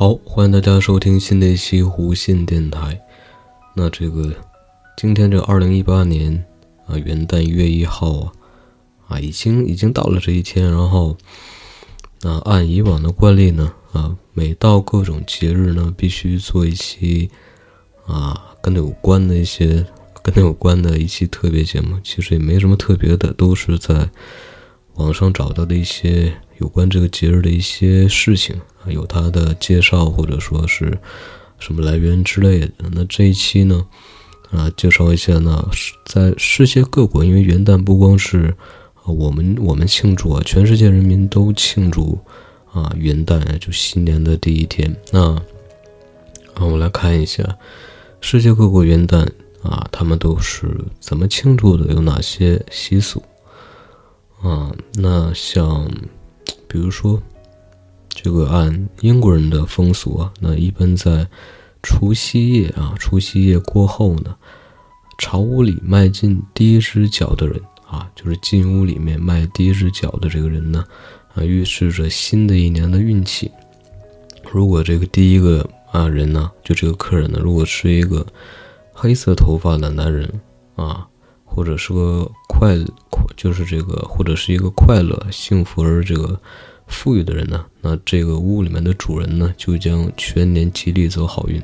好，欢迎大家收听新的一期无线电台。那这个今天这二零一八年啊元旦一月一号啊啊已经已经到了这一天，然后那按以往的惯例呢啊每到各种节日呢必须做一期啊跟它有关的一些跟它有关的一期特别节目。其实也没什么特别的，都是在网上找到的一些有关这个节日的一些事情啊。有它的介绍，或者说是什么来源之类的。那这一期呢，啊，介绍一下呢，在世界各国，因为元旦不光是我们我们庆祝啊，全世界人民都庆祝啊元旦，就新年的第一天。那啊，我来看一下世界各国元旦啊，他们都是怎么庆祝的，有哪些习俗啊？那像比如说。这个按英国人的风俗啊，那一般在除夕夜啊，除夕夜过后呢，朝屋里迈进第一只脚的人啊，就是进屋里面迈第一只脚的这个人呢，啊，预示着新的一年的运气。如果这个第一个啊人呢，就这个客人呢，如果是一个黑色头发的男人啊，或者是个快快，就是这个，或者是一个快乐、幸福而这个。富裕的人呢，那这个屋里面的主人呢，就将全年吉利走好运。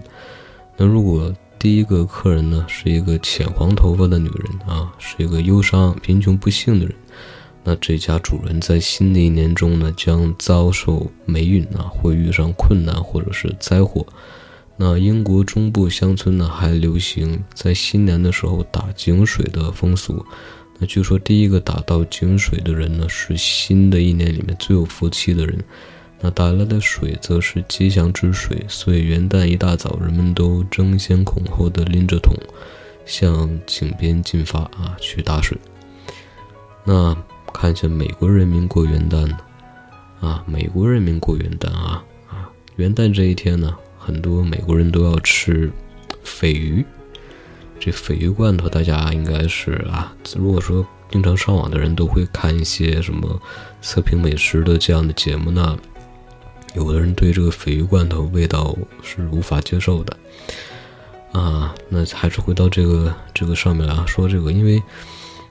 那如果第一个客人呢，是一个浅黄头发的女人啊，是一个忧伤、贫穷、不幸的人，那这家主人在新的一年中呢，将遭受霉运啊，会遇上困难或者是灾祸。那英国中部乡村呢，还流行在新年的时候打井水的风俗。那据说第一个打到井水的人呢，是新的一年里面最有福气的人。那打来的水则是吉祥之水，所以元旦一大早，人们都争先恐后的拎着桶向井边进发啊，去打水。那看一下美国人民过元旦呢？啊，美国人民过元旦啊啊，元旦这一天呢，很多美国人都要吃鲱鱼。这鲱鱼罐头，大家应该是啊，如果说经常上网的人都会看一些什么测评美食的这样的节目，那有的人对这个鲱鱼罐头味道是无法接受的啊。那还是回到这个这个上面来说，这个因为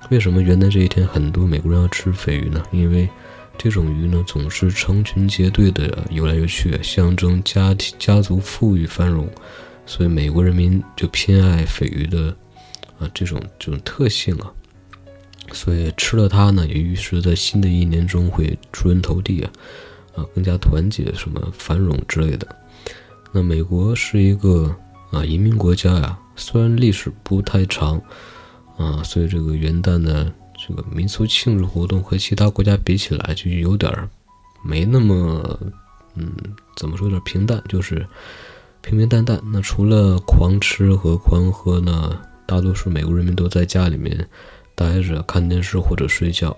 为什么元旦这一天很多美国人要吃鲱鱼呢？因为这种鱼呢总是成群结队的游来游去，象征家庭家族富裕繁荣。所以美国人民就偏爱鲱鱼的啊这种这种特性啊，所以吃了它呢，也预示在新的一年中会出人头地啊，啊更加团结什么繁荣之类的。那美国是一个啊移民国家呀，虽然历史不太长啊，所以这个元旦呢这个民俗庆祝活动和其他国家比起来就有点儿没那么嗯怎么说有点平淡，就是。平平淡淡。那除了狂吃和狂喝呢？大多数美国人民都在家里面待着看电视或者睡觉。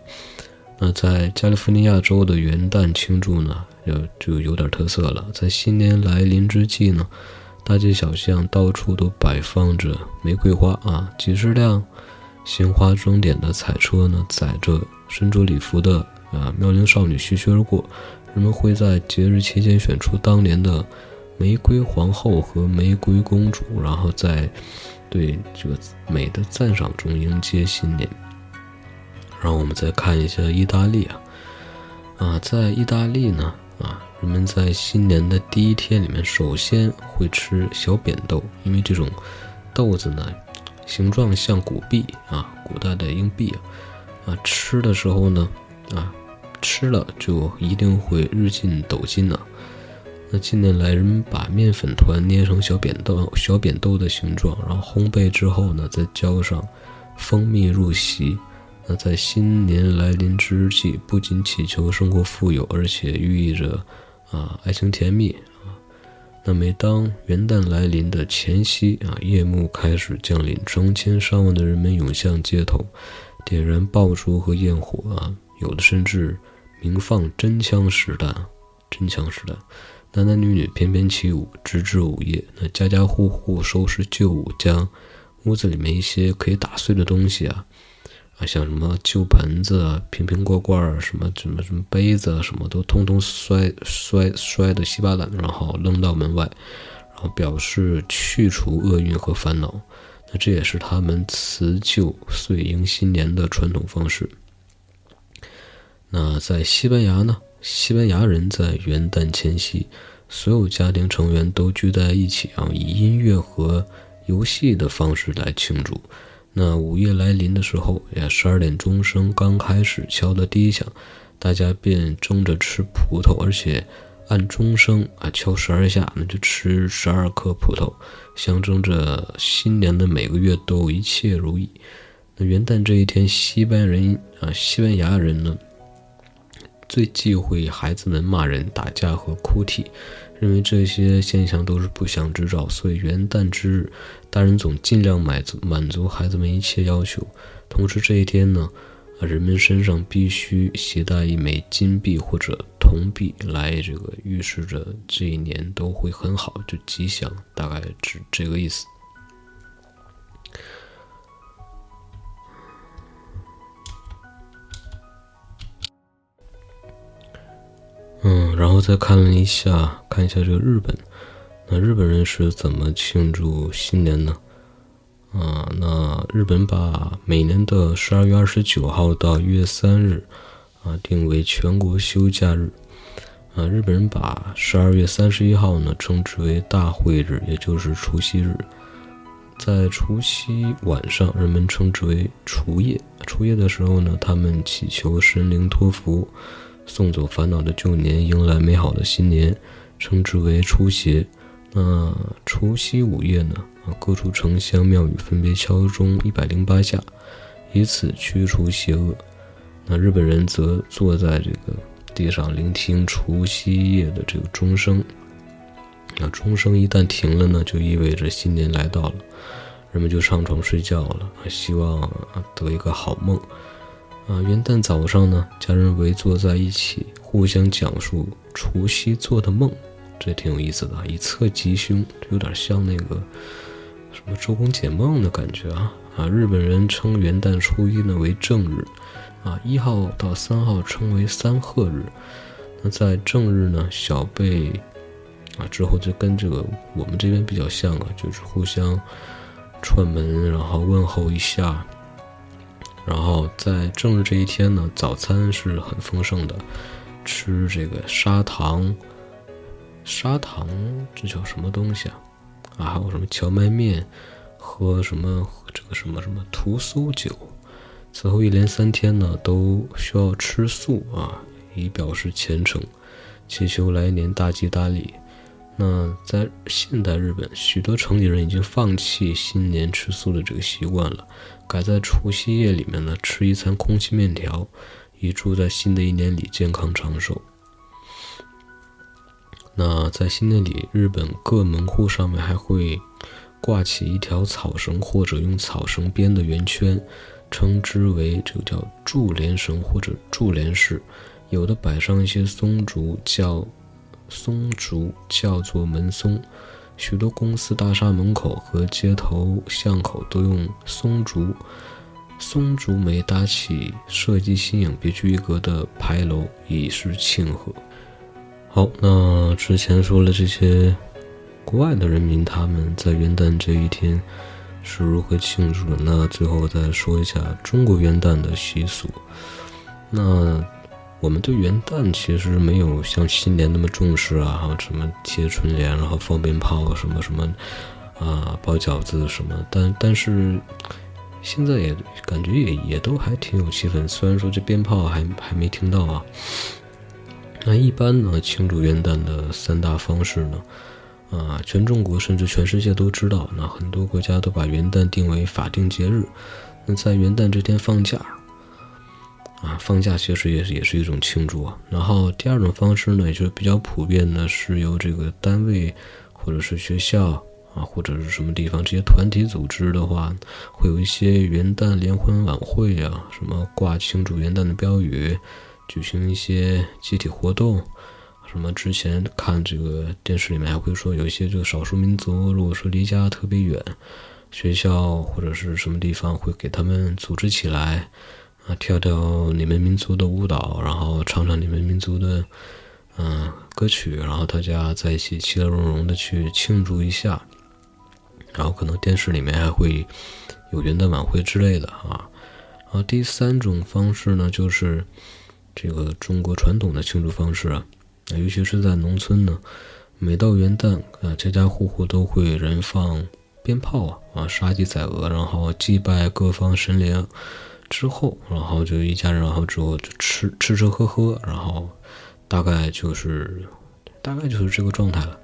那在加利福尼亚州的元旦庆祝呢，要就有点特色了。在新年来临之际呢，大街小巷到处都摆放着玫瑰花啊，几十辆鲜花装点的彩车呢，载着身着礼服的啊妙龄少女徐徐而过。人们会在节日期间选出当年的。玫瑰皇后和玫瑰公主，然后在对这个美的赞赏中迎接新年。然后我们再看一下意大利啊，啊，在意大利呢，啊，人们在新年的第一天里面，首先会吃小扁豆，因为这种豆子呢，形状像古币啊，古代的硬币啊，啊，吃的时候呢，啊，吃了就一定会日进斗金呢。那近年来，人们把面粉团捏成小扁豆、小扁豆的形状，然后烘焙之后呢，再浇上蜂蜜入席。那在新年来临之际，不仅祈求生活富有，而且寓意着啊爱情甜蜜。那每当元旦来临的前夕啊，夜幕开始降临，成千上万的人们涌向街头，点燃爆竹和焰火啊，有的甚至鸣放真枪实弹，真枪实弹，男男女女翩翩起舞，直至午夜。那家家户户收拾旧物，将屋子里面一些可以打碎的东西啊。啊，像什么旧盆子啊、瓶瓶罐罐儿，什么什么什么杯子啊，什么都通通摔摔摔得稀巴烂，然后扔到门外，然后表示去除厄运和烦恼。那这也是他们辞旧岁迎新年的传统方式。那在西班牙呢？西班牙人在元旦前夕，所有家庭成员都聚在一起啊，以音乐和游戏的方式来庆祝。那午夜来临的时候，呀，十二点钟声刚开始敲的第一响，大家便争着吃葡萄，而且按钟声啊敲十二下，那就吃十二颗葡萄，象征着新年的每个月都一切如意。那元旦这一天，西班牙人啊，西班牙人呢，最忌讳孩子们骂人、打架和哭啼。认为这些现象都是不祥之兆，所以元旦之日，大人总尽量满足满足孩子们一切要求。同时这一天呢，啊，人们身上必须携带一枚金币或者铜币，来这个预示着这一年都会很好，就吉祥，大概是这个意思。然后再看了一下，看一下这个日本，那日本人是怎么庆祝新年呢？啊，那日本把每年的十二月二十九号到一月三日，啊，定为全国休假日。啊，日本人把十二月三十一号呢称之为大会日，也就是除夕日。在除夕晚上，人们称之为除夜。除夜的时候呢，他们祈求神灵托福。送走烦恼的旧年，迎来美好的新年，称之为除邪。那除夕午夜呢？啊，各处城乡庙宇分别敲钟一百零八下，以此驱除邪恶。那日本人则坐在这个地上聆听除夕夜的这个钟声。那钟声一旦停了呢，就意味着新年来到了，人们就上床睡觉了，希望得一个好梦。啊，元旦早上呢，家人围坐在一起，互相讲述除夕做的梦，这挺有意思的，以测吉凶，这有点像那个什么周公解梦的感觉啊。啊，日本人称元旦初一呢为正日，啊，一号到三号称为三贺日。那在正日呢，小辈啊之后就跟这个我们这边比较像啊，就是互相串门，然后问候一下。然后在正日这一天呢，早餐是很丰盛的，吃这个砂糖，砂糖这叫什么东西啊？啊，还有什么荞麦面，喝什么这个什么什么屠苏酒。此后一连三天呢，都需要吃素啊，以表示虔诚，祈求来年大吉大利。那在现代日本，许多城里人已经放弃新年吃素的这个习惯了，改在除夕夜里面呢吃一餐空气面条，以祝在新的一年里健康长寿。那在新年里，日本各门户上面还会挂起一条草绳或者用草绳编的圆圈，称之为这个叫柱连绳或者柱连式，有的摆上一些松竹叫。松竹叫做门松，许多公司大厦门口和街头巷口都用松竹、松竹梅搭起设计新颖、别具一格的牌楼，以示庆贺。好，那之前说了这些国外的人民他们在元旦这一天是如何庆祝的，那最后再说一下中国元旦的习俗。那。我们对元旦其实没有像新年那么重视啊，还有什么贴春联，然后放鞭炮，什么什么，啊，包饺子什么。但但是现在也感觉也也都还挺有气氛，虽然说这鞭炮还还没听到啊。那一般呢，庆祝元旦的三大方式呢，啊，全中国甚至全世界都知道。那很多国家都把元旦定为法定节日，那在元旦这天放假。啊，放假其实也是也是一种庆祝啊。然后第二种方式呢，也就是比较普遍的，是由这个单位或者是学校啊，或者是什么地方这些团体组织的话，会有一些元旦联欢晚会啊，什么挂庆祝元旦的标语，举行一些集体活动。什么之前看这个电视里面还会说，有一些这个少数民族，如果说离家特别远，学校或者是什么地方会给他们组织起来，啊，跳跳你们民族的舞蹈，然后唱唱你们民族的嗯歌曲，然后大家在一起其乐融融的去庆祝一下，然后可能电视里面还会有元旦晚会之类的啊。然后第三种方式呢，就是这个中国传统的庆祝方式啊。尤其是在农村呢，每到元旦啊，家家户户都会燃放鞭炮啊，啊，杀鸡宰鹅，然后祭拜各方神灵，之后，然后就一家人，然后之后就吃吃吃喝喝，然后大概就是大概就是这个状态了。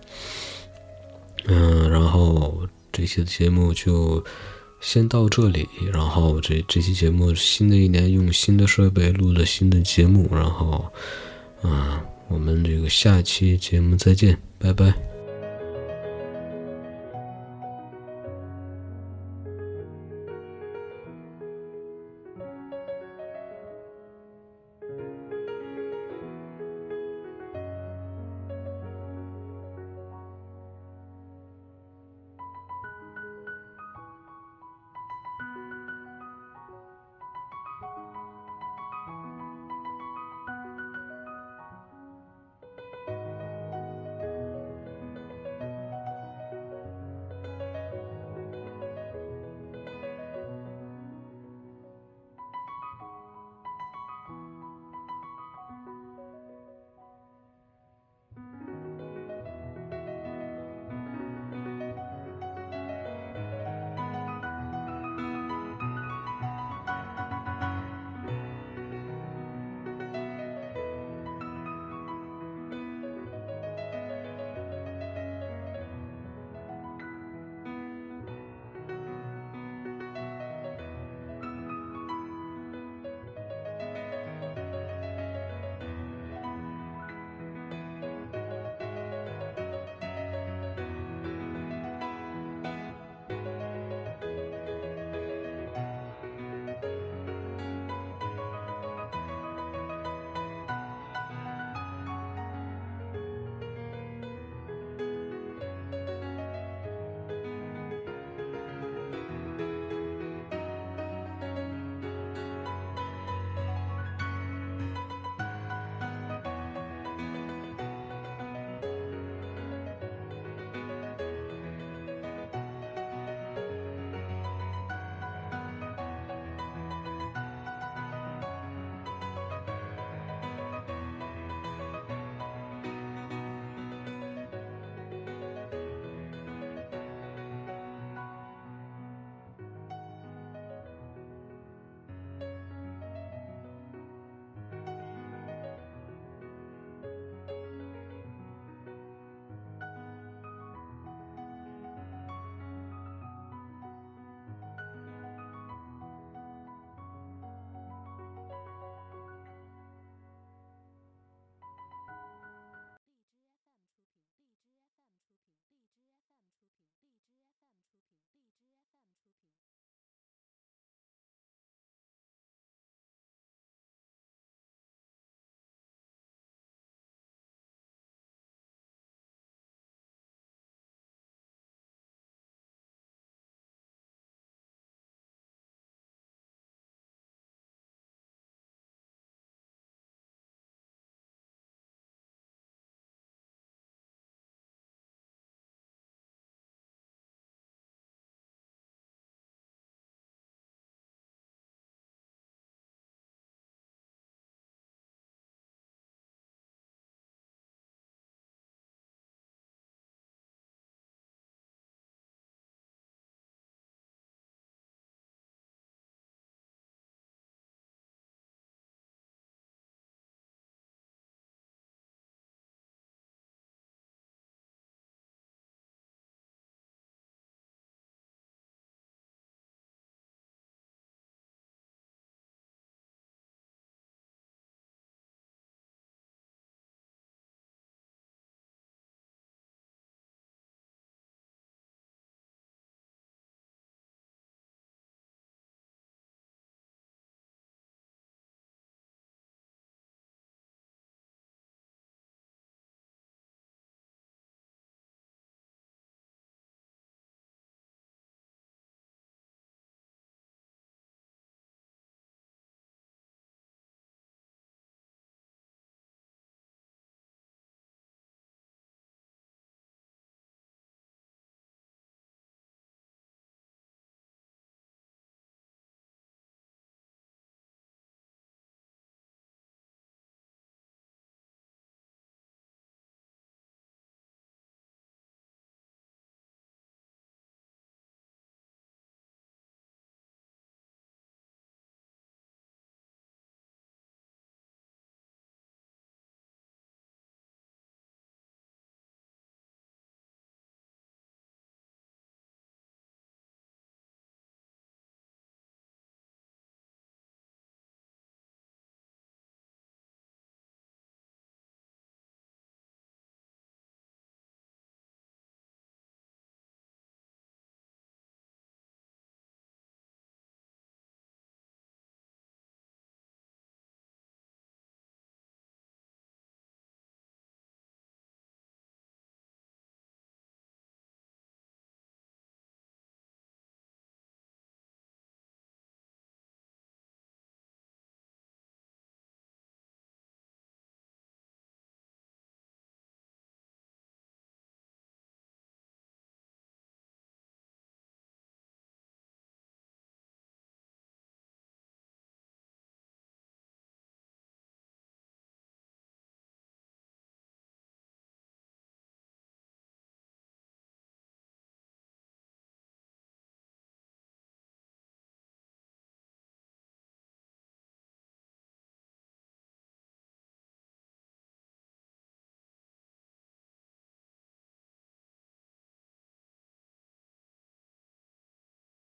嗯，然后这期的节目就先到这里，然后这这期节目新的一年用新的设备录了新的节目，然后，嗯。我们这个下期节目再见，拜拜。